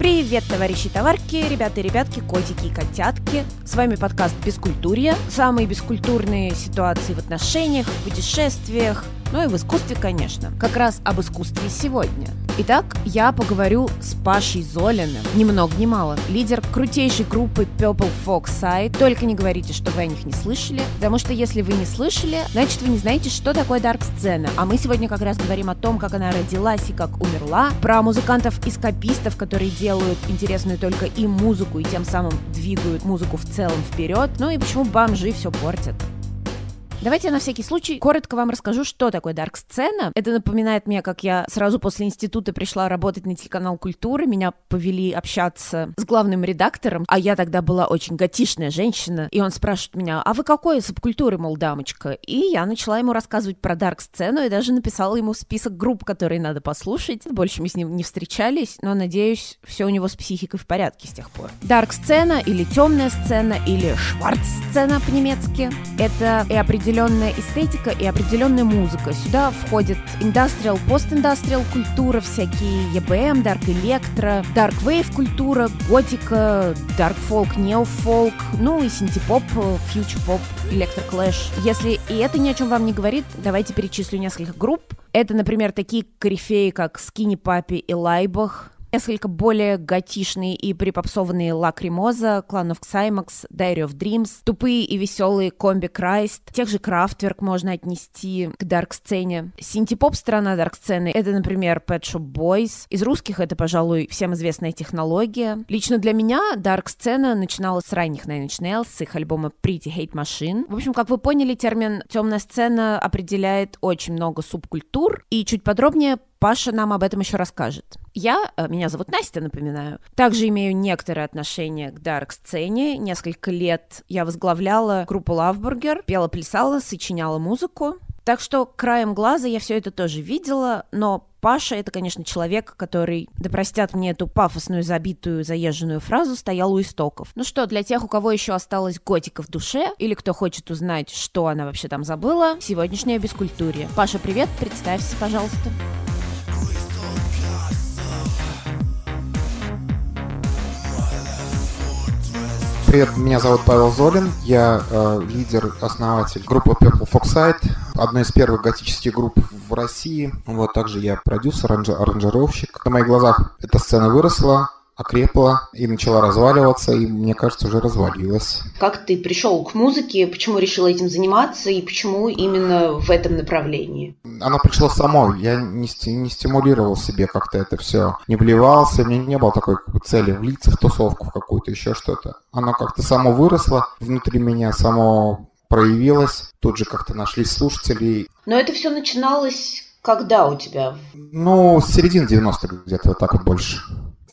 Привет, товарищи товарки, ребята и ребятки, котики и котятки. С вами подкаст «Бескультурье». Самые бескультурные ситуации в отношениях, в путешествиях, ну и в искусстве, конечно. Как раз об искусстве сегодня. Итак, я поговорю с Пашей Золиным, ни много ни мало, лидер крутейшей группы Purple Fox Side. Только не говорите, что вы о них не слышали, потому что если вы не слышали, значит вы не знаете, что такое дарк-сцена. А мы сегодня как раз говорим о том, как она родилась и как умерла, про музыкантов-эскапистов, которые делают интересную только им музыку и тем самым двигают музыку в целом вперед, ну и почему бомжи все портят. Давайте я на всякий случай коротко вам расскажу, что такое дарк-сцена. Это напоминает мне, как я сразу после института пришла работать на телеканал «Культура». Меня повели общаться с главным редактором, а я тогда была очень готишная женщина. И он спрашивает меня, а вы какой субкультуры, мол, дамочка? И я начала ему рассказывать про дарк-сцену и даже написала ему список групп, которые надо послушать. Больше мы с ним не встречались, но, надеюсь, все у него с психикой в порядке с тех пор. Дарк-сцена или темная сцена или шварц-сцена по-немецки — это и определенно определенная эстетика и определенная музыка. Сюда входит индастриал, пост-индастриал культура, всякие EBM, Dark Electro, Dark Wave культура, готика, Folk, Neo Folk, ну и синтепоп, future pop, Electro Если и это ни о чем вам не говорит, давайте перечислю несколько групп. Это, например, такие корифеи, как Skinny Puppy и Laibach, несколько более готишные и припопсованные Lacrimosa, Clan of Xymax, Diary of Dreams, тупые и веселые Combichrist, тех же Крафтверк можно отнести к dark-сцене. Синтепоп сторона dark-сцены — это, например, Pet Shop Boys. Из русских это, пожалуй, всем известная технология. Лично для меня dark-сцена начиналась с ранних Nine Inch Nails, с их альбома Pretty Hate Machine. В общем, как вы поняли, термин «темная сцена» определяет очень много субкультур, и чуть подробнее Паша нам об этом еще расскажет. Я, э, меня зовут Настя, напоминаю, также имею некоторое отношение к дарк-сцене. Несколько лет я возглавляла группу Лавбургер, пела, плясала, сочиняла музыку. Так что краем глаза я все это тоже видела, но Паша — это, конечно, человек, который, да простят мне эту пафосную, забитую, заезженную фразу, стоял у истоков. Ну что, для тех, у кого еще осталась готика в душе, или кто хочет узнать, что она вообще там забыла, сегодняшняя бескультурье. Паша, привет, представься, пожалуйста. Привет, меня зовут Павел Золин, я э, лидер, основатель группы Purple Foxside, одной из первых готических групп в России. Вот также я продюсер, аранжировщик. На моих глазах эта сцена выросла, окрепла и начала разваливаться, и, мне кажется, уже развалилась. Как ты пришел к музыке, почему решил этим заниматься и почему именно в этом направлении? Оно пришло само, я не, не стимулировал себе как-то это все, не вливался, у меня не было такой цели влиться в тусовку в какую-то, еще что-то. Оно как-то само выросло внутри меня, само проявилось, тут же как-то нашлись слушатели. Но это все начиналось когда у тебя? Ну, с середины 90-х где-то вот так вот больше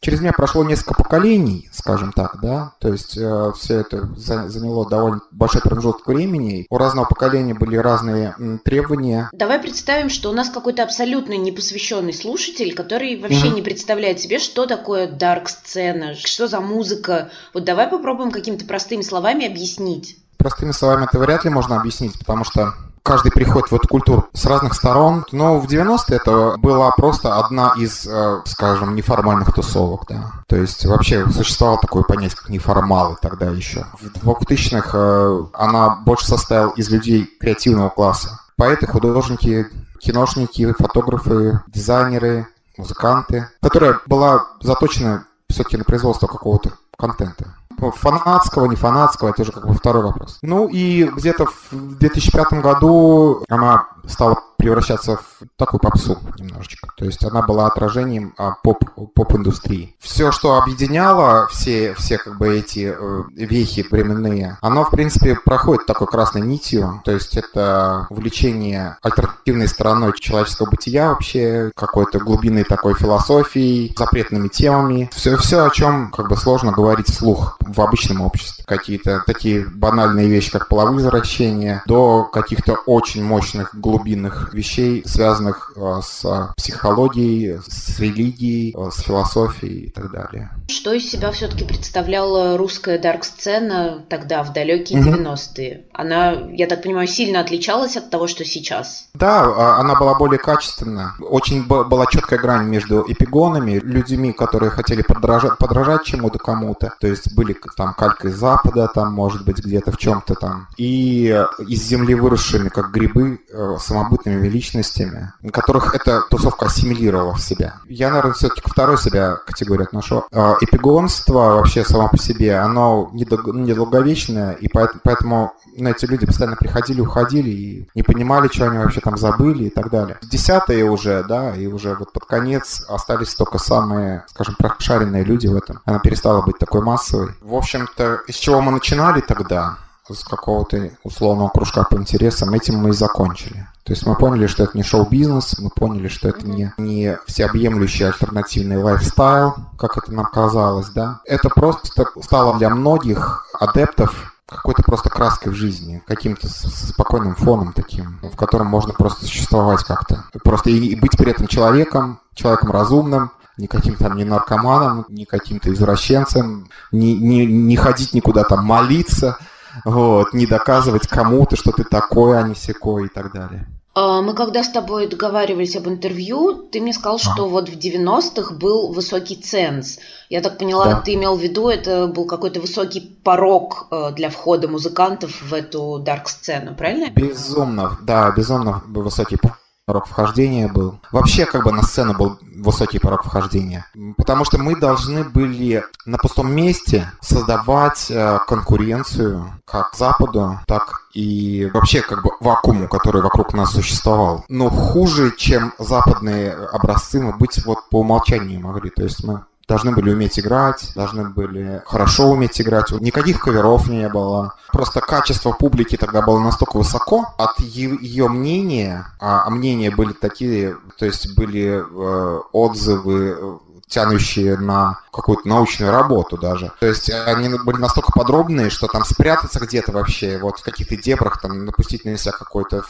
через меня прошло несколько поколений, скажем так, да, то есть э, все это за, заняло довольно большой промежуток времени. У разного поколения были разные м, требования. Давай представим, что у нас какой-то абсолютно непосвященный слушатель, который вообще mm-hmm. не представляет себе, что такое дарк-сцена, что за музыка. Вот давай попробуем какими-то простыми словами объяснить. Простыми словами это вряд ли можно объяснить, потому что каждый приходит в эту культуру с разных сторон. Но в 90-е это была просто одна из, э, скажем, неформальных тусовок, да. То есть вообще существовало такое понятие, как неформалы тогда еще. В 2000-х э, она больше состояла из людей креативного класса. Поэты, художники, киношники, фотографы, дизайнеры, музыканты, которая была заточена все-таки на производство какого-то контента фанатского, не фанатского, это уже как бы второй вопрос. Ну и где-то в 2005 году она стала превращаться в такую попсу немножечко. То есть она была отражением а, поп, поп-индустрии. Все, что объединяло все, все как бы эти э, вехи временные, оно, в принципе, проходит такой красной нитью. То есть это увлечение альтернативной стороной человеческого бытия вообще, какой-то глубинной такой философией, запретными темами. Все, все о чем как бы сложно говорить вслух в обычном обществе. Какие-то такие банальные вещи, как половые извращения, до каких-то очень мощных глубинных разных вещей, связанных э, с психологией, с религией, э, с философией и так далее. Что из себя все-таки представляла русская дарк-сцена тогда, в далекие угу. 90-е? Она, я так понимаю, сильно отличалась от того, что сейчас? Да, а, она была более качественна. Очень была четкая грань между эпигонами, людьми, которые хотели подражать, подражать чему-то кому-то. То есть были там калька из Запада, там, может быть, где-то в чем-то там. И из земли выросшими, как грибы, э, самобытными личностями, которых эта тусовка ассимилировала в себя. Я, наверное, все-таки к второй себя категории отношу. А, эпигонство вообще само по себе, оно недолговечное, и поэтому ну, эти люди постоянно приходили, уходили и не понимали, что они вообще там забыли и так далее. Десятые уже, да, и уже вот под конец остались только самые, скажем, прошаренные люди в этом. Она перестала быть такой массовой. В общем-то, из чего мы начинали тогда? С какого-то условного кружка по интересам, этим мы и закончили. То есть мы поняли, что это не шоу-бизнес, мы поняли, что это не, не всеобъемлющий альтернативный лайфстайл, как это нам казалось, да. Это просто стало для многих адептов какой-то просто краской в жизни, каким-то спокойным фоном таким, в котором можно просто существовать как-то. Просто и быть при этом человеком, человеком разумным, не каким-то там не наркоманом, не каким-то извращенцем, не, не, не ходить никуда там молиться, вот, не доказывать кому-то, что ты такой, а не секой и так далее. А, мы когда с тобой договаривались об интервью, ты мне сказал, что а. вот в 90-х был высокий ценз. Я так поняла, да. ты имел в виду, это был какой-то высокий порог э, для входа музыкантов в эту дарк-сцену, правильно? Безумно, да, безумно высокий порог порог вхождения был. Вообще, как бы на сцену был высокий порог вхождения. Потому что мы должны были на пустом месте создавать э, конкуренцию как Западу, так и вообще как бы вакууму, который вокруг нас существовал. Но хуже, чем западные образцы, мы быть вот по умолчанию не могли. То есть мы должны были уметь играть, должны были хорошо уметь играть. Никаких коверов не было. Просто качество публики тогда было настолько высоко от ее мнения, а, а мнения были такие, то есть были э, отзывы э, тянущие на какую-то научную работу даже. То есть они были настолько подробные, что там спрятаться где-то вообще, вот в каких-то дебрах, там напустить на себя какой-то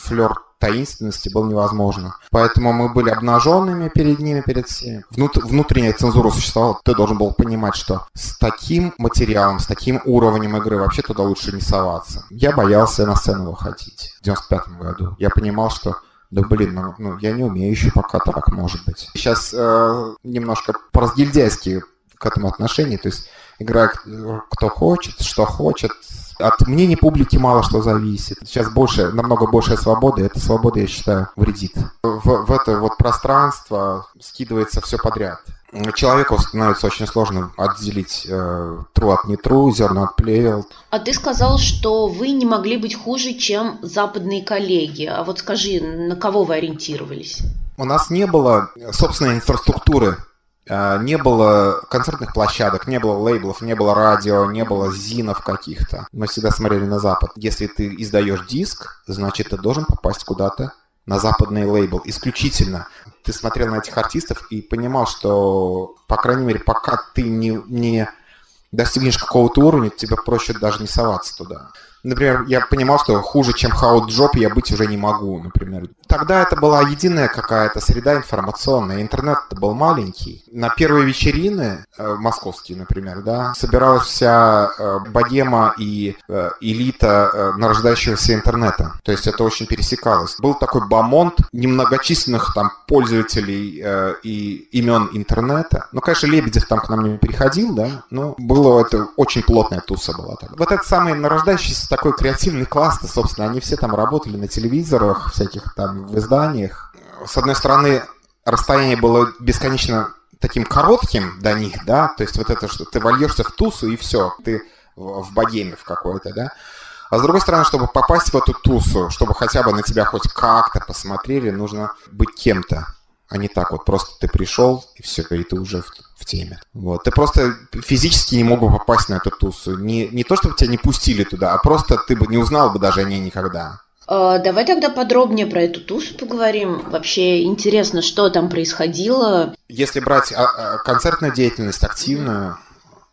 флер таинственности было невозможно. Поэтому мы были обнаженными перед ними, перед всеми. Внут, внутренняя цензура существовала. Ты должен был понимать, что с таким материалом, с таким уровнем игры вообще туда лучше не соваться. Я боялся на сцену выходить в 95 году. Я понимал, что да блин, ну, ну я не умею еще пока так, может быть. Сейчас э, немножко по-разгильдяйски к этому отношению, то есть играет кто хочет, что хочет, от мнения публики мало что зависит. Сейчас больше, намного большая свобода, и эта свобода, я считаю, вредит. В, в это вот пространство скидывается все подряд. Человеку становится очень сложно отделить э, true от не true, зерна от плевел. А ты сказал, что вы не могли быть хуже, чем западные коллеги. А вот скажи, на кого вы ориентировались? У нас не было собственной инфраструктуры не было концертных площадок, не было лейблов, не было радио, не было зинов каких-то. Мы всегда смотрели на Запад. Если ты издаешь диск, значит, ты должен попасть куда-то на западный лейбл исключительно. Ты смотрел на этих артистов и понимал, что, по крайней мере, пока ты не, не достигнешь какого-то уровня, тебе проще даже не соваться туда. Например, я понимал, что хуже, чем Haujobb, я быть уже не могу, например. Тогда это была единая какая-то среда информационная. Интернет был маленький. На первые вечерины, э, московские, например, да, собиралась вся э, богема и э, элита э, нарождающегося интернета. То есть это очень пересекалось. Был такой бомонд немногочисленных там пользователей э, и имен интернета. Ну, конечно, Лебедев там к нам не переходил, да, но было это очень плотная туса была. Вот этот самый нарождающийся такой креативный класс собственно, они все там работали на телевизорах, всяких там в изданиях. С одной стороны, расстояние было бесконечно таким коротким до них, да, то есть вот это, что ты вольешься в тусу и все, ты в богеме в какой-то, да. А с другой стороны, чтобы попасть в эту тусу, чтобы хотя бы на тебя хоть как-то посмотрели, нужно быть кем-то а не так вот просто ты пришел и все, и ты уже в, в теме. Вот. Ты просто физически не мог бы попасть на эту тусу. Не, не то, чтобы тебя не пустили туда, а просто ты бы не узнал бы даже о ней никогда. А, давай тогда подробнее про эту тусу поговорим. Вообще интересно, что там происходило. Если брать а, а, концертную деятельность активную,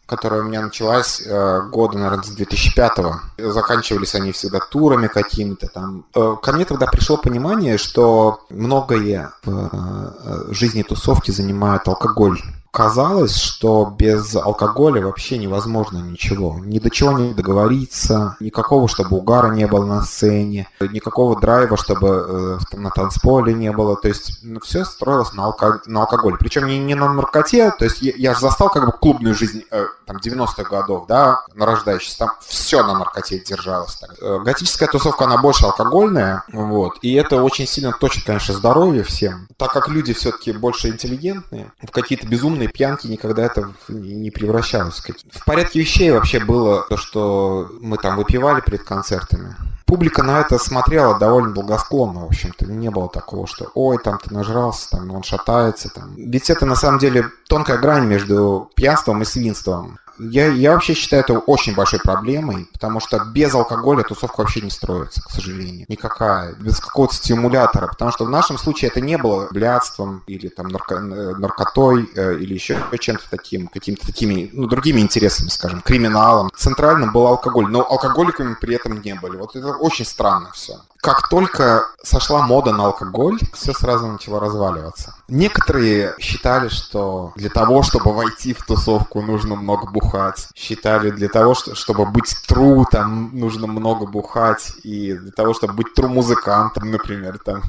которая у меня началась э, года, наверное, с 2005-го. Заканчивались они всегда турами какими-то там. Э, ко мне тогда пришло понимание, что многое в э, жизни тусовки занимает алкоголь казалось, что без алкоголя вообще невозможно ничего. Ни до чего не договориться, никакого, чтобы угара не было на сцене, никакого драйва, чтобы э, на танцполе не было. То есть ну, все строилось на, алко... на алкоголе. Причем не, не на наркоте. То есть я, я же застал как бы клубную жизнь э, там 90-х годов, да, нарождающийся. Там все на наркоте держалось. Так. Э, готическая тусовка, она больше алкогольная. Вот. И это очень сильно точит, конечно, здоровье всем. Так как люди все-таки больше интеллигентные, в какие-то безумные полной пьянки никогда это не превращалось. В порядке вещей вообще было то, что мы там выпивали перед концертами. Публика на это смотрела довольно благосклонно, в общем-то. Не было такого, что «Ой, там ты нажрался, там он шатается». Там. Ведь это на самом деле тонкая грань между пьянством и свинством я, я вообще считаю это очень большой проблемой, потому что без алкоголя тусовка вообще не строится, к сожалению. Никакая. Без какого-то стимулятора. Потому что в нашем случае это не было блядством или там нарко, э, наркотой э, или еще чем-то таким, какими-то такими, ну, другими интересами, скажем, криминалом. Центральным был алкоголь, но алкоголиками при этом не были. Вот это очень странно все как только сошла мода на алкоголь, все сразу начало разваливаться. Некоторые считали, что для того, чтобы войти в тусовку, нужно много бухать. Считали, для того, чтобы быть тру, там нужно много бухать. И для того, чтобы быть тру музыкантом, например, там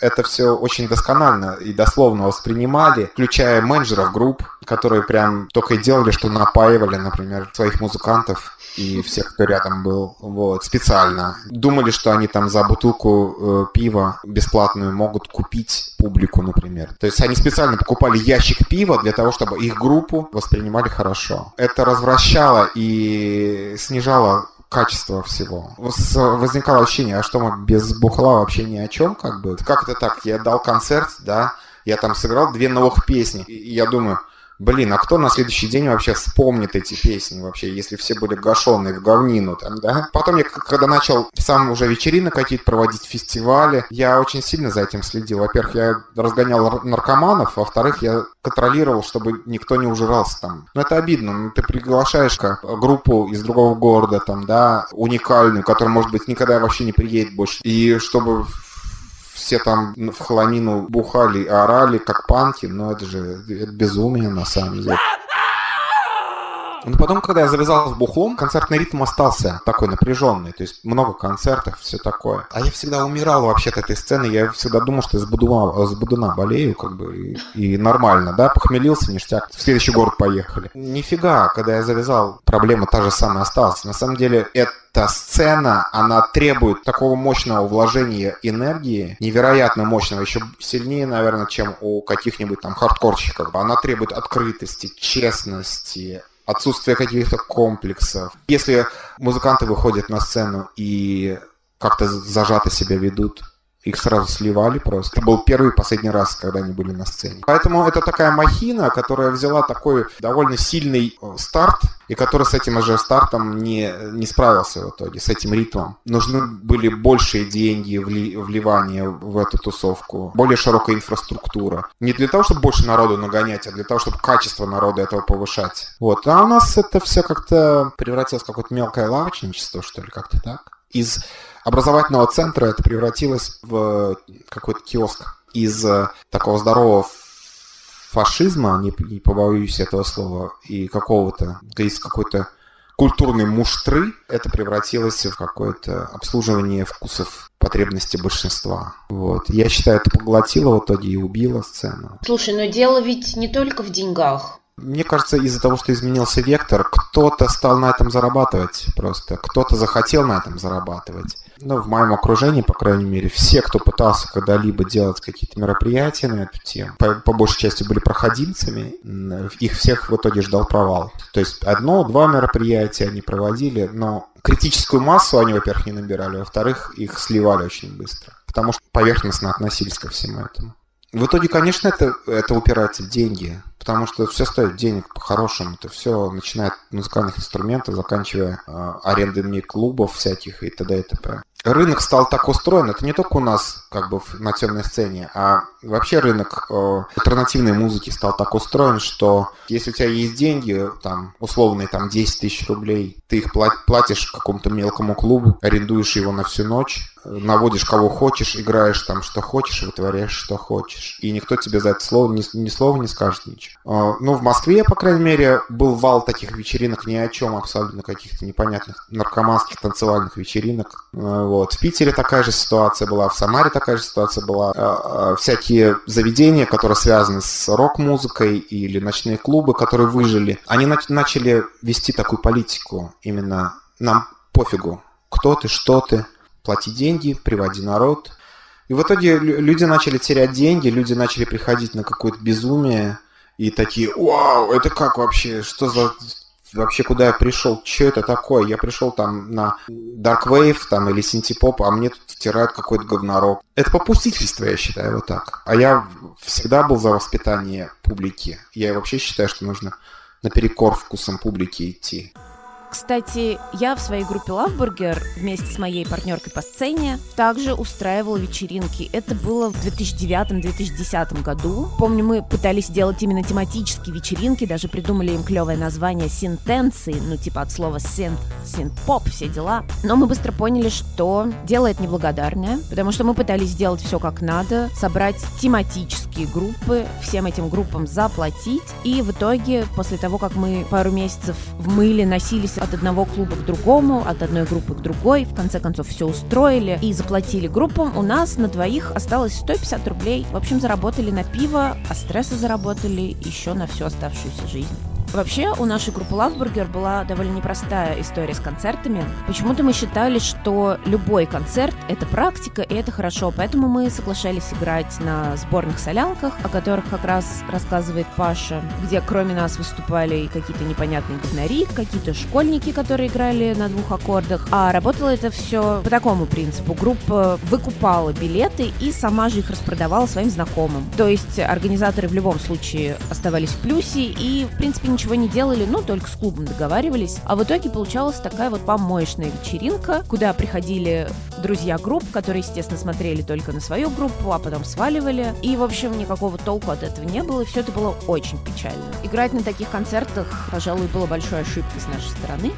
это все очень досконально и дословно воспринимали, включая менеджеров групп, которые прям только и делали, что напаивали, например, своих музыкантов и всех, кто рядом был, вот, специально. Думали, что они там за бутылку э, пива бесплатную могут купить публику, например. То есть они специально покупали ящик пива для того, чтобы их группу воспринимали хорошо. Это развращало и снижало качество всего. Возникало ощущение, а что мы без бухла вообще ни о чем, как бы. Как это так? Я дал концерт, да, я там сыграл две новых песни, и я думаю, Блин, а кто на следующий день вообще вспомнит эти песни вообще, если все были гашенные в говнину там, да? Потом я, когда начал сам уже вечерины какие-то проводить, фестивали, я очень сильно за этим следил. Во-первых, я разгонял наркоманов, во-вторых, я контролировал, чтобы никто не ужирался там. Ну, это обидно. Ну, ты приглашаешь группу из другого города, там, да, уникальную, которая, может быть, никогда вообще не приедет больше. И чтобы все там в хламину бухали, орали, как панки, но это же это безумие на самом деле. Но потом, когда я завязал с бухлом, концертный ритм остался такой напряженный. То есть много концертов, все такое. А я всегда умирал вообще от этой сцены. Я всегда думал, что из Будуна, из Будуна болею, как бы, и, и нормально, да, похмелился, ништяк. В следующий город поехали. Нифига, когда я завязал, проблема та же самая осталась. На самом деле, это эта сцена, она требует такого мощного вложения энергии, невероятно мощного, еще сильнее, наверное, чем у каких-нибудь там хардкорщиков. Она требует открытости, честности, отсутствие каких-то комплексов. Если музыканты выходят на сцену и как-то зажато себя ведут, их сразу сливали просто. Это был первый и последний раз, когда они были на сцене. Поэтому это такая махина, которая взяла такой довольно сильный э, старт, и который с этим же стартом не, не справился в итоге, с этим ритмом. Нужны были большие деньги, вли, вливания в эту тусовку, более широкая инфраструктура. Не для того, чтобы больше народу нагонять, а для того, чтобы качество народа этого повышать. Вот. А у нас это все как-то превратилось в какое-то мелкое лавочничество, что ли, как-то так. Из образовательного центра это превратилось в какой-то киоск из э, такого здорового фашизма, не, не побоюсь этого слова, и какого-то, из какой-то культурной муштры, это превратилось в какое-то обслуживание вкусов потребности большинства. Вот. Я считаю, это поглотило в итоге и убило сцену. Слушай, но дело ведь не только в деньгах. Мне кажется, из-за того, что изменился вектор, кто-то стал на этом зарабатывать просто. Кто-то захотел на этом зарабатывать. Ну, в моем окружении, по крайней мере, все, кто пытался когда-либо делать какие-то мероприятия на эту тему, по, по большей части были проходимцами, их всех в итоге ждал провал. То есть одно-два мероприятия они проводили, но критическую массу они, во-первых, не набирали, во-вторых, их сливали очень быстро, потому что поверхностно относились ко всему этому. В итоге, конечно, это, это упирается в деньги, потому что все стоит денег по-хорошему. Это все начиная от музыкальных инструментов, заканчивая э, арендами клубов всяких и т.д. и т.п. рынок стал так устроен, это не только у нас как бы на темной сцене, а вообще рынок э, альтернативной музыки стал так устроен, что если у тебя есть деньги, там, условные там 10 тысяч рублей, ты их платишь какому-то мелкому клубу, арендуешь его на всю ночь, наводишь кого хочешь, играешь там что хочешь, вытворяешь что хочешь. И никто тебе за это слово ни, ни слова не скажет ничего. А, ну, в Москве, по крайней мере, был вал таких вечеринок ни о чем, абсолютно каких-то непонятных наркоманских танцевальных вечеринок. А, вот. В Питере такая же ситуация была, в Самаре такая же ситуация была. А, всякие заведения, которые связаны с рок-музыкой или ночные клубы, которые выжили, они начали вести такую политику именно нам пофигу, кто ты, что ты, плати деньги, приводи народ. И в итоге люди начали терять деньги, люди начали приходить на какое-то безумие и такие, вау, это как вообще, что за вообще куда я пришел, что это такое? Я пришел там на Dark Wave там, или Синтепоп, а мне тут втирают какой-то говнорок. Это попустительство, я считаю, вот так. А я всегда был за воспитание публики. Я вообще считаю, что нужно наперекор вкусом публики идти. Кстати, я в своей группе Loveburger вместе с моей партнеркой по сцене также устраивала вечеринки. Это было в 2009-2010 году. Помню, мы пытались делать именно тематические вечеринки, даже придумали им клевое название синтенции, ну типа от слова синт, синт-поп, все дела. Но мы быстро поняли, что дело это неблагодарное, потому что мы пытались сделать все как надо, собрать тематические группы, всем этим группам заплатить, и в итоге, после того, как мы пару месяцев в мыле носились от одного клуба к другому, от одной группы к другой. В конце концов, все устроили и заплатили группам. У нас на двоих осталось 150 рублей. В общем, заработали на пиво, а стресса заработали еще на всю оставшуюся жизнь. Вообще, у нашей группы Loveburger была довольно непростая история с концертами. Почему-то мы считали, что любой концерт — это практика, и это хорошо, поэтому мы соглашались играть на сборных солянках, о которых как раз рассказывает Паша, где кроме нас выступали какие-то непонятные говнари, какие-то школьники, которые играли на двух аккордах. А работало это все по такому принципу. Группа выкупала билеты и сама же их распродавала своим знакомым. То есть организаторы в любом случае оставались в плюсе и, в принципе, ничего не делали, ну, только с клубом договаривались. А в итоге получалась такая вот помоечная вечеринка, куда приходили друзья групп, которые, естественно, смотрели только на свою группу, а потом сваливали. И, в общем, никакого толку от этого не было, и все это было очень печально. Играть на таких концертах, пожалуй, было большой ошибкой с нашей стороны.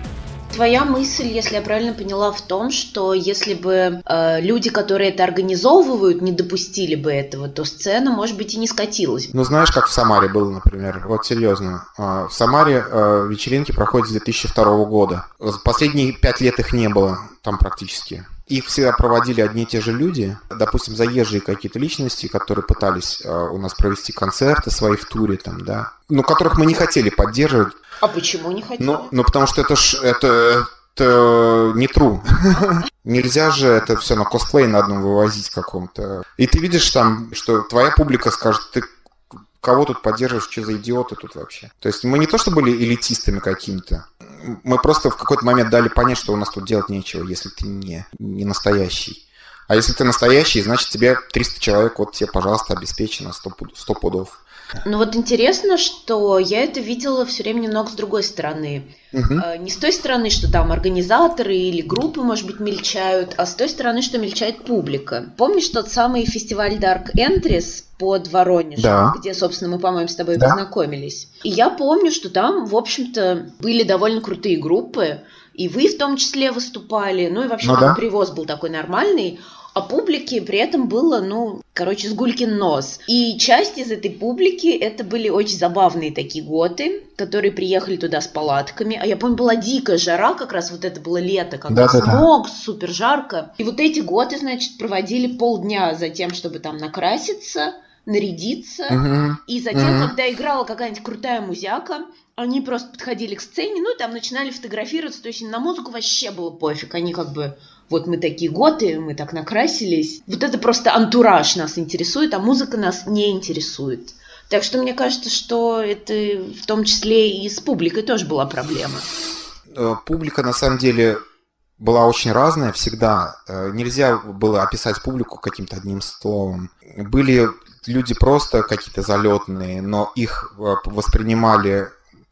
Твоя мысль, если я правильно поняла, в том, что если бы э, люди, которые это организовывают, не допустили бы этого, то сцена, может быть, и не скатилась. Ну, знаешь, как в Самаре было, например? Вот серьезно. Э, в Самаре э, вечеринки проходят с 2002 года. Последние пять лет их не было там практически их всегда проводили одни и те же люди, допустим, заезжие какие-то личности, которые пытались э, у нас провести концерты свои в туре, там, да, но которых мы не хотели поддерживать. А почему не хотели? Ну, ну потому что это ж, это, это не true. Нельзя же это все на косплей на одном вывозить каком-то. И ты видишь там, что твоя публика скажет, ты кого тут поддерживаешь, что за идиоты тут вообще. То есть мы не то, что были элитистами какими-то, мы просто в какой-то момент дали понять, что у нас тут делать нечего, если ты не, не настоящий. А если ты настоящий, значит тебе 300 человек, вот тебе, пожалуйста, обеспечено 100, 100 пудов. Ну вот интересно, что я это видела все время немного с другой стороны. Угу. Не с той стороны, что там организаторы или группы, может быть, мельчают, а с той стороны, что мельчает публика. Помнишь тот самый фестиваль Dark Entries под Воронежем, да. где, собственно, мы, по-моему, с тобой да. познакомились? И я помню, что там, в общем-то, были довольно крутые группы, и вы в том числе выступали, ну и вообще ну, да. привоз был такой нормальный, а публики при этом было, ну, короче, с гулькин нос. И часть из этой публики это были очень забавные такие готы, которые приехали туда с палатками. А я помню, была дикая жара, как раз вот это было лето, когда да, смог, да, супер жарко. И вот эти готы, значит, проводили полдня за тем, чтобы там накраситься, нарядиться. Угу. И затем, угу. когда играла какая-нибудь крутая музяка, они просто подходили к сцене, ну и там начинали фотографироваться, то есть на музыку вообще было пофиг, они как бы вот мы такие готы, мы так накрасились. Вот это просто антураж нас интересует, а музыка нас не интересует. Так что мне кажется, что это в том числе и с публикой тоже была проблема. Э, публика на самом деле была очень разная всегда. Э, нельзя было описать публику каким-то одним словом. Были люди просто какие-то залетные, но их э, воспринимали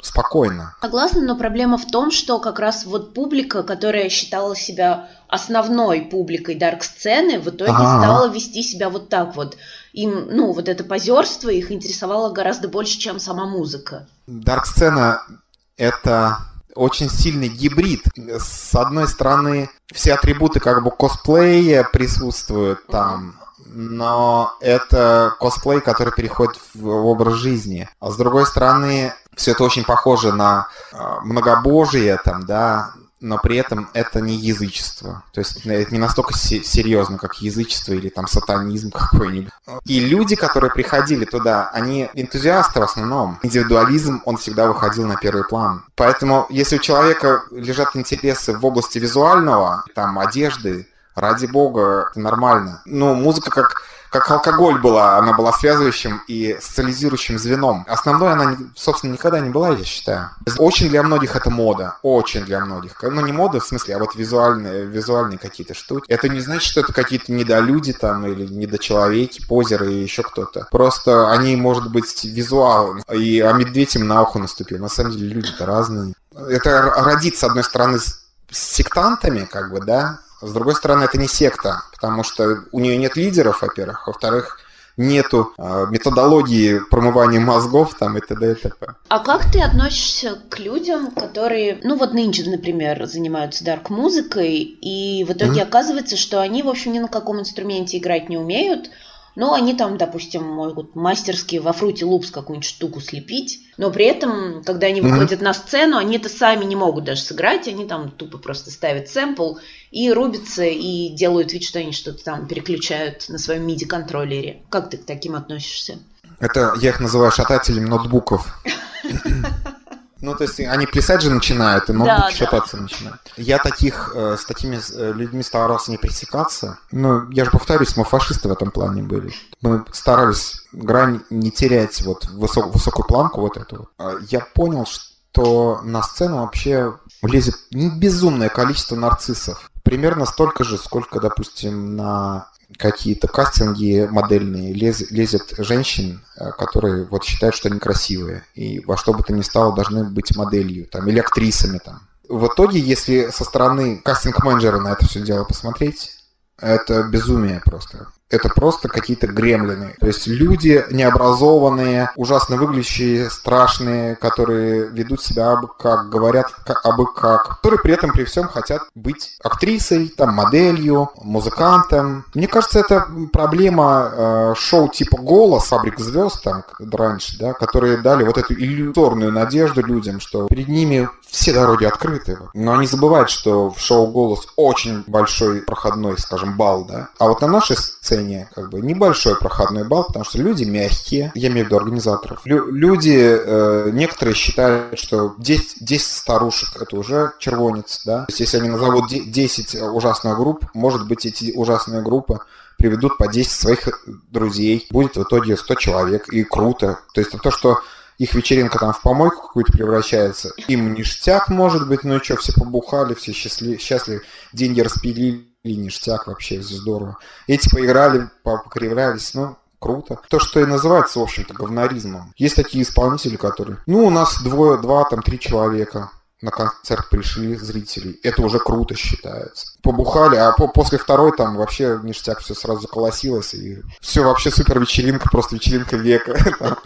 спокойно. Согласна, но проблема в том, что как раз вот публика, которая считала себя основной публикой дарк-сцены, в итоге А-а-а. стала вести себя вот так вот. Им, ну, вот это позерство их интересовало гораздо больше, чем сама музыка. Дарк-сцена — это очень сильный гибрид. С одной стороны, все атрибуты как бы косплея присутствуют там, но это косплей, который переходит в образ жизни. А с другой стороны, все это очень похоже на а, многобожие, там, да, но при этом это не язычество. То есть это не настолько серьезно, как язычество или там сатанизм какой-нибудь. И люди, которые приходили туда, они энтузиасты в основном. Индивидуализм, он всегда выходил на первый план. Поэтому, если у человека лежат интересы в области визуального, там, одежды, ради бога, это нормально. Ну, музыка как как алкоголь была, она была связывающим и социализирующим звеном. Основной она, собственно, никогда не была, я считаю. Очень для многих это мода, очень для многих. Ну, не мода в смысле, а вот визуальные, визуальные какие-то штуки. Это не значит, что это какие-то недолюди там или недочеловеки, позеры и еще кто-то. Просто они, может быть, визуалы. И а медведь им на ухо наступил. На самом деле люди-то разные. Это родит, с одной стороны, с сектантами, как бы, да, с другой стороны, это не секта, потому что у нее нет лидеров, во-первых. Во-вторых, нету э, методологии промывания мозгов там и т.д. и т.п. А как ты относишься к людям, которые, ну вот нынче, например, занимаются дарк-музыкой, и в итоге mm-hmm. оказывается, что они, в общем, ни на каком инструменте играть не умеют, но они там, допустим, могут мастерски во фруте лупс какую-нибудь штуку слепить, но при этом, когда они выходят mm-hmm. на сцену, они это сами не могут даже сыграть, они там тупо просто ставят сэмпл и рубятся, и делают вид, что они что-то там переключают на своем MIDI-контроллере. Как ты к таким относишься? Это я их называю шатателями ноутбуков. Ну, то есть они плясать же начинают, и ноутбуки да, шататься да. начинают. Я таких, э, с такими э, людьми старался не пресекаться. Ну, я же повторюсь, мы фашисты в этом плане были. Мы старались грань не терять, вот высок, высокую планку вот эту. А я понял, что на сцену вообще лезет безумное количество нарциссов. Примерно столько же, сколько, допустим, на какие-то кастинги модельные лез, лезет женщин, э, которые вот считают, что они красивые, и во что бы то ни стало должны быть моделью, там, или актрисами там. В итоге, если со стороны кастинг-менеджера на это все дело посмотреть, это безумие просто это просто какие-то гремлины. То есть люди необразованные, ужасно выглядящие, страшные, которые ведут себя абы как, говорят как, абы как, которые при этом при всем хотят быть актрисой, там, моделью, музыкантом. Мне кажется, это проблема э, шоу типа «Голос», «Фабрик звезд», там, раньше, да, которые дали вот эту иллюзорную надежду людям, что перед ними все дороги открыты. Но они забывают, что в шоу «Голос» очень большой проходной, скажем, балл, да. А вот на нашей сцене как бы небольшой проходной балл, потому что люди мягкие, я имею в виду организаторов. Лю- люди, э, некоторые считают, что 10, 10 старушек это уже червонец, да. То есть если они назовут 10 ужасных групп, может быть эти ужасные группы приведут по 10 своих друзей. Будет в итоге 100 человек, и круто. То есть то, что их вечеринка там в помойку какую-то превращается. Им ништяк может быть, ну и что, все побухали, все счастливы, счастливы, деньги распилили, ништяк вообще, здорово. Эти поиграли, покривлялись, ну, круто. То, что и называется, в общем-то, говноризмом. Есть такие исполнители, которые... Ну, у нас двое, два, там, три человека на концерт пришли зрителей. Это уже круто считается. Побухали, а по после второй там вообще ништяк все сразу заколосилось. И все вообще супер вечеринка, просто вечеринка века.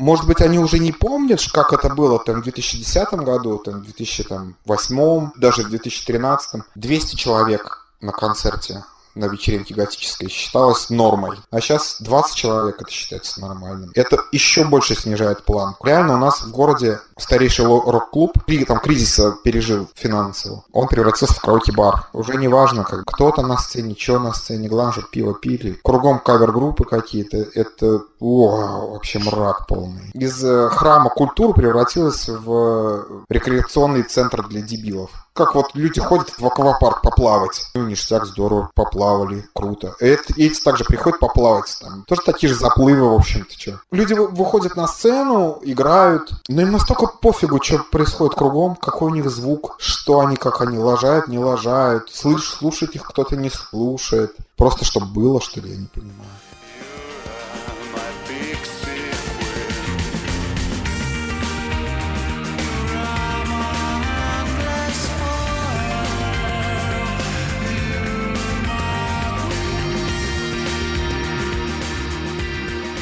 Может быть, они уже не помнят, как это было там, в 2010 году, там, в 2008, даже в 2013. 200 человек на концерте на вечеринке готической считалось нормой. А сейчас 20 человек это считается нормальным. Это еще больше снижает планку. Реально у нас в городе старейший рок-клуб, там кризиса пережил финансово. Он превратился в караоке-бар. Уже не важно, как кто-то на сцене, что на сцене, главное, чтобы пиво пили. Кругом кавер-группы какие-то. Это о, вообще мрак полный. Из э, храма культуры превратилось в рекреационный центр для дебилов как вот люди ходят в аквапарк поплавать. Ну, ништяк, здорово, поплавали, круто. Это, эти также приходят поплавать там. Тоже такие же заплывы, в общем-то, что. Люди выходят на сцену, играют, но им настолько пофигу, что происходит кругом, какой у них звук, что они, как они лажают, не лажают, слышь, слушать их кто-то не слушает. Просто чтобы было, что ли, я не понимаю.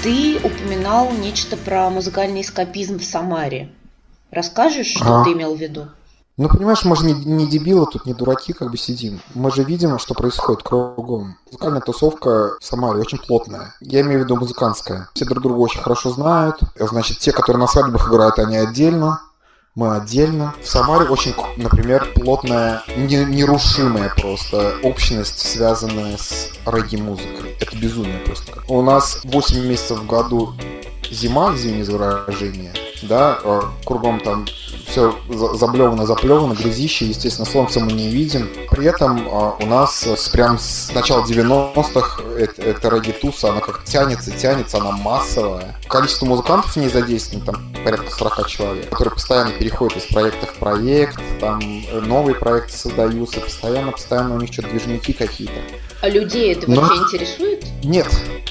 Ты упоминал нечто про музыкальный эскапизм в Самаре. Расскажешь, что А. ты имел в виду? Ну, понимаешь, мы же не, не дебилы тут, не дураки как бы сидим. Мы же видим, что происходит кругом. Музыкальная тусовка в Самаре очень плотная. Я имею в виду музыкантская. Все друг друга очень хорошо знают. Значит, те, которые на свадьбах играют, они отдельно. Мы отдельно. В Самаре очень, например, плотная, не- нерушимая просто общность, связанная с регги-музыкой. Это безумие просто. У нас 8 месяцев в году зима, извини за выражение, да, э, кругом там все заблевано, заплевано, грязище, естественно, солнца мы не видим. При этом э, у нас прям с начала 90-х это, это регги-туса, она как тянется, тянется, она массовая. Количество музыкантов в ней задействовано, там порядка 40 человек, которые постоянно переходят из проекта в проект, там э, новые проекты создаются, постоянно, постоянно у них что-то движники какие-то. А людей это Но- вообще интересует? Нет,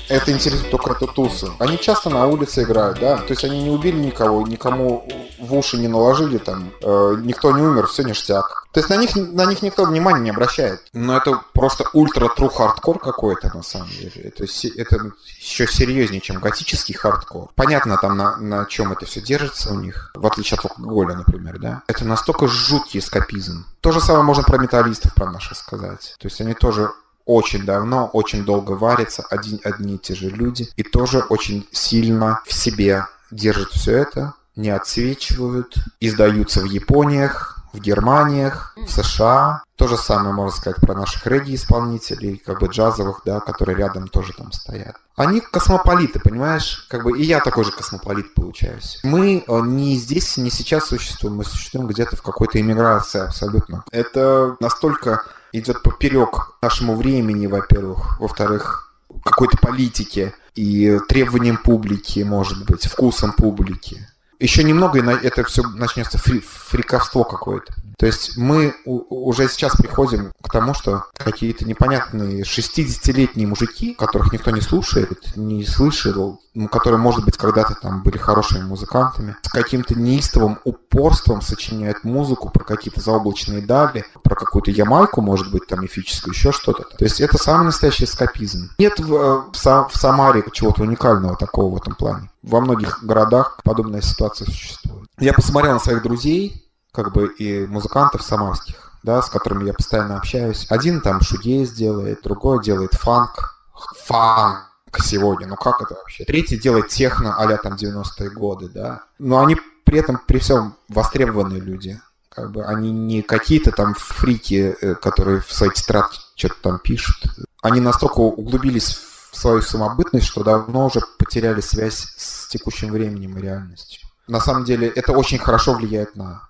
это интересует только это тусы. Они часто на улице играют, да. То есть они не убили никого, никому в уши не наложили, там, э, никто не умер, все ништяк. То есть на них, на них никто внимания не обращает. Но это просто ультра-true хардкор какой-то, на самом деле. Это, это еще серьезнее, чем готический хардкор. Понятно там, на, на чем это все держится у них, в отличие от алкоголя, например, да. Это настолько жуткий эскапизм. То же самое можно про металлистов, про наших сказать. То есть они тоже очень давно, очень долго варятся, один, одни и те же люди, и тоже очень сильно в себе держат все это, не отсвечивают, издаются в Япониях, в Германиях, в США. То же самое можно сказать про наших регги-исполнителей, как бы джазовых, да, которые рядом тоже там стоят. Они космополиты, понимаешь? Как бы и я такой же космополит получаюсь. Мы э, не здесь, не сейчас существуем, мы существуем где-то в какой-то иммиграции абсолютно. Это настолько идет поперек нашему времени, во-первых, во-вторых, какой-то политике и требованиям публики, может быть, вкусом публики. Еще немного, и это все начнется фри- фриковство какое-то. То есть мы у- уже сейчас приходим к тому, что какие-то непонятные 60-летние мужики, которых никто не слушает, не слышал, ну, которые, может быть, когда-то там были хорошими музыкантами, с каким-то неистовым упорством сочиняют музыку про какие-то заоблачные дали, про какую-то Ямайку, может быть, там мифическую, еще что-то. То есть это самый настоящий эскапизм. Нет в, э, в в Самаре чего-то уникального такого в этом плане. Во многих городах подобная ситуация существует. Я посмотрел на своих друзей, как бы и музыкантов самарских, да, с которыми я постоянно общаюсь. Один там шудейс делает, другой делает фанк. Фанк сегодня, ну как это вообще? Третий делает техно а там 90-е годы, да. Но они при этом, при всем, востребованные люди. Как бы они не какие-то там фрики, э, которые в своей тетрадке что-то там пишут. Они настолько углубились в свою самобытность, что давно уже потеряли связь с текущим временем и реальностью. На самом деле это очень хорошо влияет на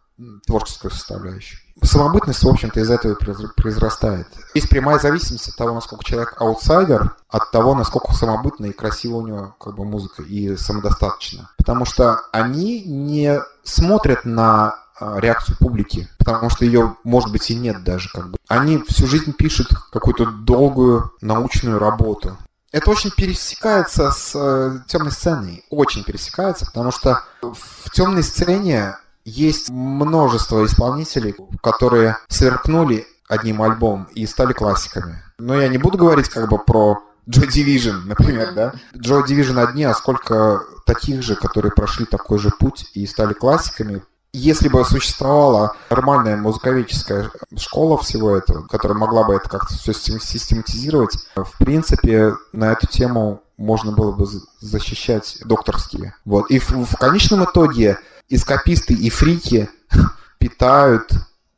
творческую составляющую. Самобытность, в общем-то, из этого произрастает. Есть прямая зависимость от того, насколько человек аутсайдер, от того, насколько самобытно и красиво у него как бы музыка и самодостаточно. Потому что они не смотрят на а, реакцию публики, потому что ее, может быть, и нет даже как бы. Они всю жизнь пишут какую-то долгую научную работу. Это очень пересекается с э, темной сценой, очень пересекается, потому что в темной сцене есть множество исполнителей, которые сверкнули одним альбомом и стали классиками. Но я не буду говорить как бы про Joy Division, например, да? Joy Division одни, а сколько таких же, которые прошли такой же путь и стали классиками. Если бы существовала нормальная музыковедческая школа всего этого, которая могла бы это как-то все систематизировать, в принципе, на эту тему можно было бы за- защищать докторские. Вот. И в, в конечном итоге эскаписты и фрики питают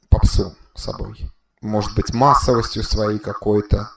попсу собой. Может быть, массовостью своей какой-то,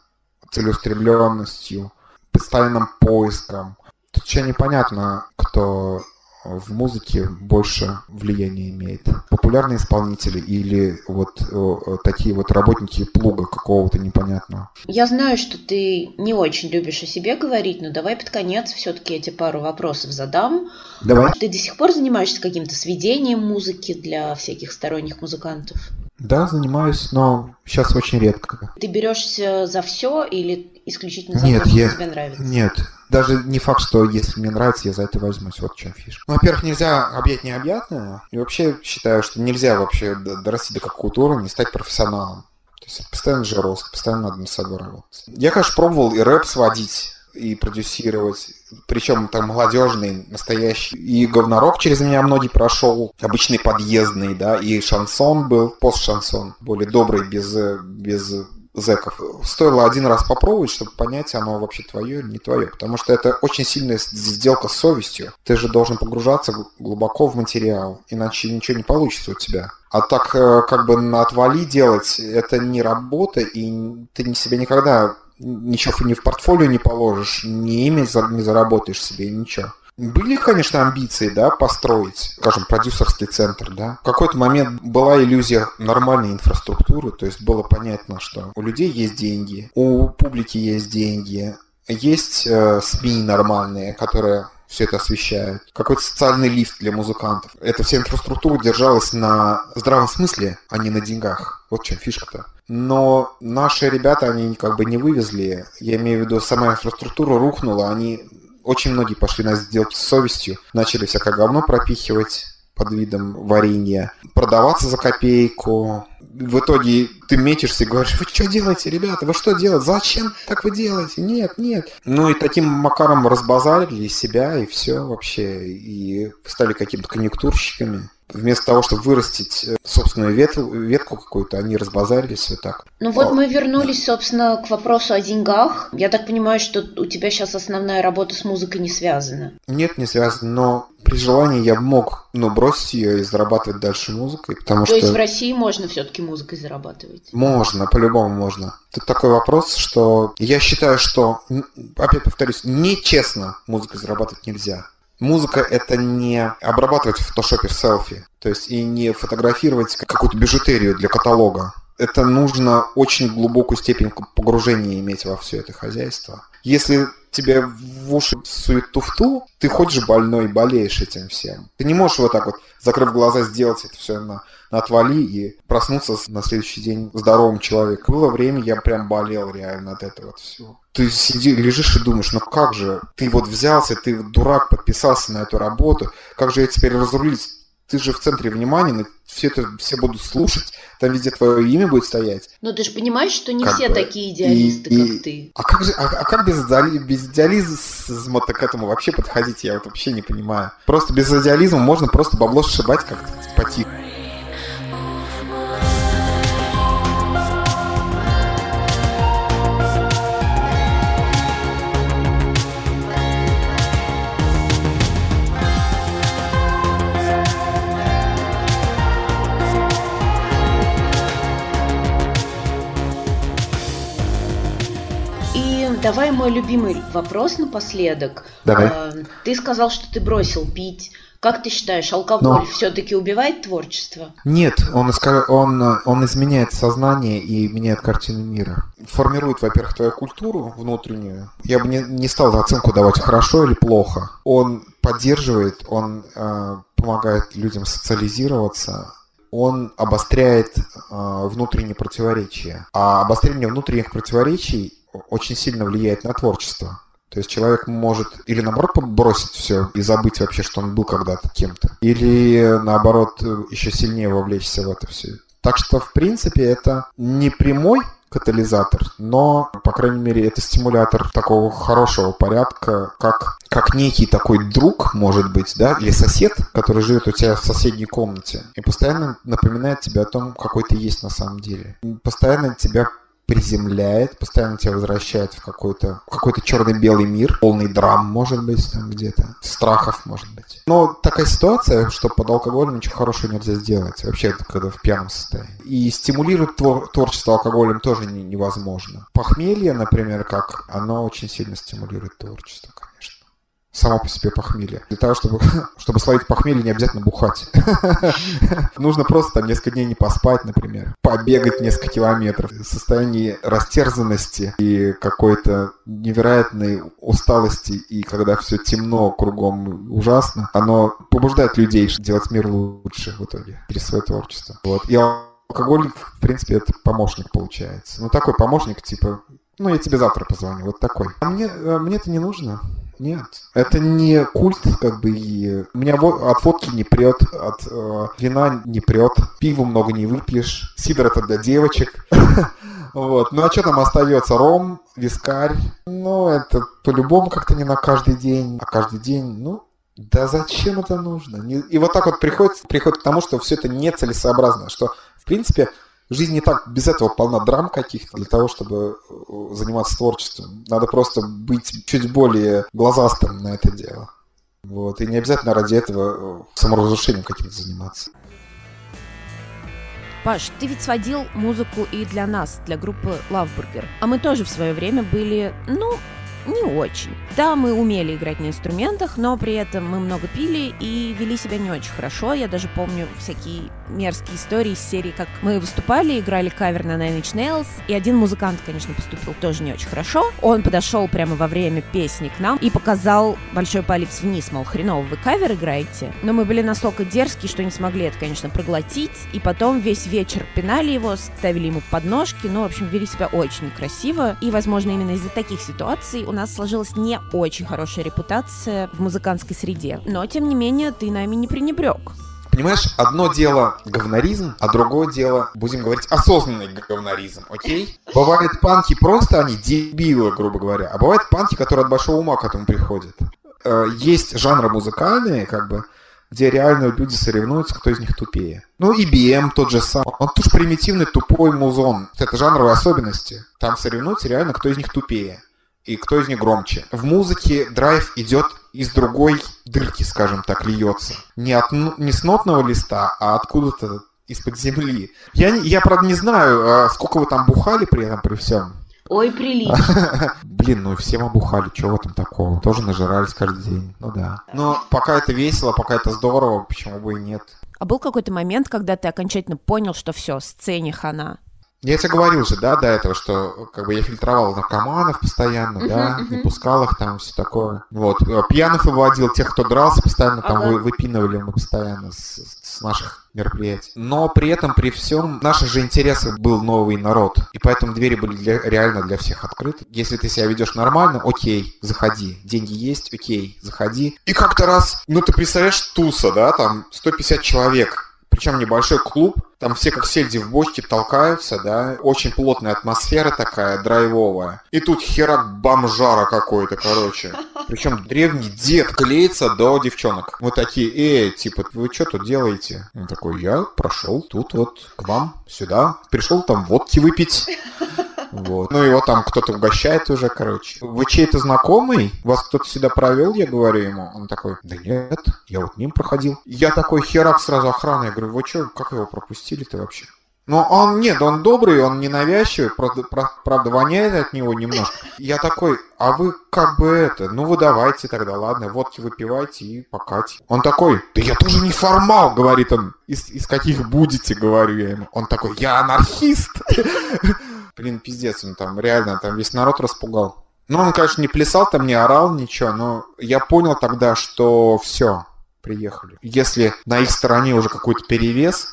целеустремленностью, постоянным поиском. Тут еще непонятно, кто в музыке больше влияния имеет. Популярные исполнители или вот э, такие вот работники плуга какого-то непонятного. Я знаю, что ты не очень любишь о себе говорить, но давай под конец все-таки эти пару вопросов задам. Давай. Ты до сих пор занимаешься каким-то сведением музыки для всяких сторонних музыкантов? Да, занимаюсь, но сейчас очень редко. Ты берешься за все или исключительно за Нет, то, что я- тебе нравится? Нет, даже не факт, что если мне нравится, я за это возьмусь. Вот в чем фишка. Ну, во-первых, нельзя объять необъятное. И вообще считаю, что нельзя вообще дорасти до какого-то уровня и стать профессионалом. То есть постоянно же рост, постоянно надо над собой работать. Я, конечно, пробовал и рэп сводить и продюсировать. Причем там молодежный, настоящий. И говнорок через меня многие прошел. Обычный подъездный, да, и шансон был, пост-шансон. Более добрый, без, без зэков. Стоило один раз попробовать, чтобы понять, оно вообще твое или не твое. Потому что это очень сильная сделка с совестью. Ты же должен погружаться глубоко в материал, иначе ничего не получится у тебя. А так э, как бы на отвали делать, это не работа, и ты себе никогда ничего ни в портфолио не положишь, ни имя не заработаешь себе, ничего. Были, конечно, амбиции, да, построить, скажем, продюсерский центр, да. В какой-то момент была иллюзия нормальной инфраструктуры, то есть было понятно, что у людей есть деньги, у публики есть деньги, есть э, СМИ нормальные, которые все это освещают. Какой-то социальный лифт для музыкантов. Эта вся инфраструктура держалась на здравом смысле, а не на деньгах. Вот в чем фишка-то. Но наши ребята, они как бы не вывезли. Я имею в виду, сама инфраструктура рухнула. Они очень многие пошли на сделки с совестью, начали всякое говно пропихивать под видом варенья, продаваться за копейку. В итоге ты метишься и говоришь, вы что делаете, ребята, вы что делаете, зачем так вы делаете? Нет, нет. Ну и таким макаром разбазарили себя и все вообще, и стали какими-то конъюнктурщиками вместо того, чтобы вырастить э, собственную ветку, ветку какую-то, они разбазарились вот так. Ну вот а, мы вернулись, собственно, к вопросу о деньгах. Я так понимаю, что у тебя сейчас основная работа с музыкой не связана. Нет, не связана, но при желании я мог ну, бросить ее и зарабатывать дальше музыкой, потому То что... есть в России можно все-таки музыкой зарабатывать? Можно, по-любому можно. Тут такой вопрос, что я считаю, что, опять повторюсь, нечестно музыкой зарабатывать нельзя. Музыка — это не обрабатывать в фотошопе селфи, то есть и не фотографировать какую-то бижутерию для каталога. Это нужно очень глубокую степень погружения иметь во все это хозяйство. Если тебе в уши сует туфту, ты ходишь больной, болеешь этим всем. Ты не можешь вот так вот, закрыв глаза, сделать это все на, отвали и проснуться на следующий день здоровым человеком. Было время, я прям болел реально от этого всего. Ты сиди, лежишь и думаешь, ну как же, ты вот взялся, ты дурак, подписался на эту работу, как же я теперь разрулить? Ты же в центре внимания, все это все будут слушать, там везде твое имя будет стоять. Но ты же понимаешь, что не как все бы. такие идеалисты, и, как и, ты. А как же, а, а как без, без идеализма к этому вообще подходить, я вот вообще не понимаю. Просто без идеализма можно просто бабло сшибать как-то потихо. Давай мой любимый вопрос напоследок. Давай. А, ты сказал, что ты бросил пить. Как ты считаешь, алкоголь Но... все-таки убивает творчество? Нет, он, он, он изменяет сознание и меняет картину мира. Формирует, во-первых, твою культуру внутреннюю. Я бы не, не стал оценку давать хорошо или плохо. Он поддерживает, он э, помогает людям социализироваться, он обостряет э, внутренние противоречия. А обострение внутренних противоречий очень сильно влияет на творчество. То есть человек может или наоборот бросить все и забыть вообще, что он был когда-то кем-то, или наоборот еще сильнее вовлечься в это все. Так что, в принципе, это не прямой катализатор, но, по крайней мере, это стимулятор такого хорошего порядка, как, как некий такой друг, может быть, да, или сосед, который живет у тебя в соседней комнате и постоянно напоминает тебе о том, какой ты есть на самом деле. Постоянно тебя приземляет, постоянно тебя возвращает в какой-то какой-то черно-белый мир, полный драм, может быть, там где-то, страхов, может быть. Но такая ситуация, что под алкоголем ничего хорошего нельзя сделать, вообще, когда в пьяном состоянии. И стимулировать твор- творчество алкоголем тоже не- невозможно. Похмелье, например, как, оно очень сильно стимулирует творчество, конечно само по себе похмелье. Для того, чтобы, чтобы словить похмелье, не обязательно бухать. Нужно просто там несколько дней не поспать, например, побегать несколько километров. Состояние растерзанности и какой-то невероятной усталости, и когда все темно кругом ужасно, оно побуждает людей делать мир лучше в итоге через свое творчество. Вот. И алкоголь, в принципе, это помощник получается. Ну, такой помощник, типа, ну, я тебе завтра позвоню, вот такой. А мне, э, мне это не нужно нет. Это не культ, как бы, и... Меня от водки не прет, от э, вина не прет, пива много не выпьешь, сидр это для девочек. Вот. Ну а что там остается? Ром, вискарь. Ну, это по-любому как-то не на каждый день, а каждый день, ну, да зачем это нужно? И вот так вот приходит, приходит к тому, что все это нецелесообразно, что, в принципе, жизнь не так без этого полна драм каких-то для того, чтобы э, заниматься творчеством. Надо просто быть чуть более глазастым на это дело. Вот. И не обязательно ради этого э, саморазрушением каким-то заниматься. Паш, ты ведь сводил музыку и для нас, для группы Burger. А мы тоже в свое время были, ну, не очень. Да, мы умели играть на инструментах, но при этом мы много пили и вели себя не очень хорошо. Я даже помню всякие мерзкие истории из серии, как мы выступали, играли кавер на Nine Inch Nails, и один музыкант, конечно, поступил тоже не очень хорошо. Он подошел прямо во время песни к нам и показал большой палец вниз, мол, хреново вы кавер играете. Но мы были настолько дерзкие, что не смогли это, конечно, проглотить, и потом весь вечер пинали его, ставили ему подножки, ну, в общем, вели себя очень некрасиво, и, возможно, именно из-за таких ситуаций у нас сложилась не очень хорошая репутация в музыкантской среде. Но, тем не менее, ты нами не пренебрег. Понимаешь, одно дело говноризм, а другое дело, будем говорить, осознанный говноризм, окей? Бывают панки просто, они дебилы, грубо говоря, а бывают панки, которые от большого ума к этому приходят. Э, есть жанры музыкальные, как бы, где реально люди соревнуются, кто из них тупее. Ну, и BM тот же сам. Он тоже примитивный, тупой музон. Это жанровые особенности. Там соревнуются реально, кто из них тупее и кто из них громче. В музыке драйв идет из другой дырки, скажем так, льется. Не, от, не с нотного листа, а откуда-то из-под земли. Я, я, правда, не знаю, а сколько вы там бухали при этом, при всем. Ой, прилично. Блин, ну все мы бухали, чего там такого? Тоже нажирались каждый день, ну да. Но пока это весело, пока это здорово, почему бы и нет. А был какой-то момент, когда ты окончательно понял, что все, сцене хана? Я тебе говорил же, да, до этого, что как бы я фильтровал наркоманов постоянно, uh-huh, да, uh-huh. не пускал их там, все такое. Вот. Э, пьяных выводил, тех, кто дрался постоянно, там ага. выпинывали мы постоянно с, с наших мероприятий. Но при этом, при всем, наши же интересы был новый народ. И поэтому двери были для, реально для всех открыты. Если ты себя ведешь нормально, окей, заходи. Деньги есть, окей, заходи. И как-то раз, ну ты представляешь, туса, да, там 150 человек причем небольшой клуб, там все как сельди в бочке толкаются, да, очень плотная атмосфера такая, драйвовая. И тут херак бомжара какой-то, короче. Причем древний дед клеится до девчонок. Мы такие, эй, типа, вы что тут делаете? Он такой, я прошел тут вот к вам, сюда, пришел там водки выпить. Вот. Ну, его там кто-то угощает уже, короче. Вы чей-то знакомый? Вас кто-то сюда провел, я говорю ему. Он такой, да нет, я вот ним проходил. Я такой херак сразу охраны. Я говорю, вы что, как его пропустили-то вообще? Но он, нет, он добрый, он ненавязчивый, правда, правда, воняет от него немножко. Я такой, а вы как бы это, ну вы давайте тогда, ладно, водки выпивайте и покать. Он такой, да я тоже не формал, говорит он, из, из каких будете, говорю я ему. Он такой, я анархист. Блин, пиздец, он там реально там весь народ распугал. Ну, он, конечно, не плясал там, не орал, ничего, но я понял тогда, что все, приехали. Если на их стороне уже какой-то перевес,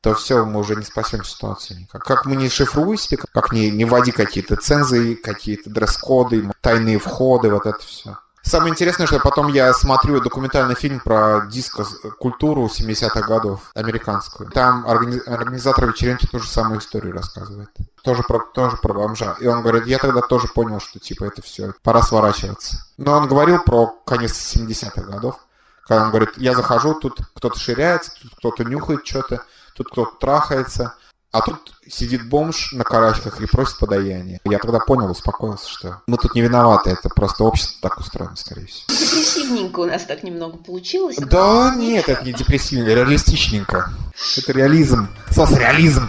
то все, мы уже не спасем ситуацию никак. Как мы не шифруем как не, не вводи какие-то цензы, какие-то дресс-коды, тайные входы, вот это все. Самое интересное, что потом я смотрю документальный фильм про диско-культуру 70-х годов, американскую. Там органи- организатор вечеринки ту же самую историю рассказывает. Тоже про, тоже про бомжа. И он говорит, я тогда тоже понял, что типа это все, пора сворачиваться. Но он говорил про конец 70-х годов. Когда он говорит, я захожу, тут кто-то ширяется, тут кто-то нюхает что-то, тут кто-то трахается. А тут сидит бомж на карачках и просит подаяние. Я тогда понял, успокоился, что мы тут не виноваты, это просто общество так устроено, скорее всего. Депрессивненько у нас так немного получилось. Да, нет, это не депрессивненько, реалистичненько. Это реализм, соцреализм.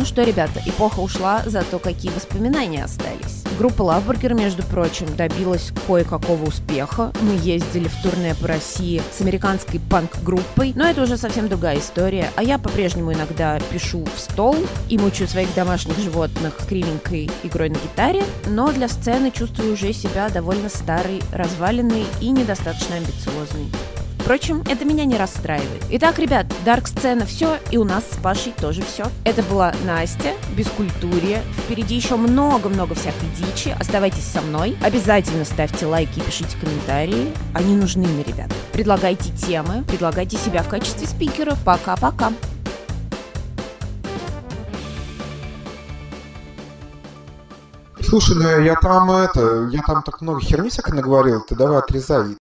Ну что, ребята, эпоха ушла, зато какие воспоминания остались. Группа Лавбургер, между прочим, добилась кое-какого успеха. Мы ездили в турне по России с американской панк-группой, но это уже совсем другая история. А я по-прежнему иногда пишу в стол и мучаю своих домашних животных кривенькой игрой на гитаре, но для сцены чувствую уже себя довольно старой, разваленной и недостаточно амбициозной Впрочем, это меня не расстраивает. Итак, ребят, дарк-сцена все, и у нас с Пашей тоже все. Это была Настя, Бескультурье. Впереди еще много-много всякой дичи. Оставайтесь со мной. Обязательно ставьте лайки и пишите комментарии. Они нужны мне, ребят. Предлагайте темы, предлагайте себя в качестве спикера. Пока-пока. Слушай, ну я там это, я там так много херни всякой наговорил, ты давай отрезай.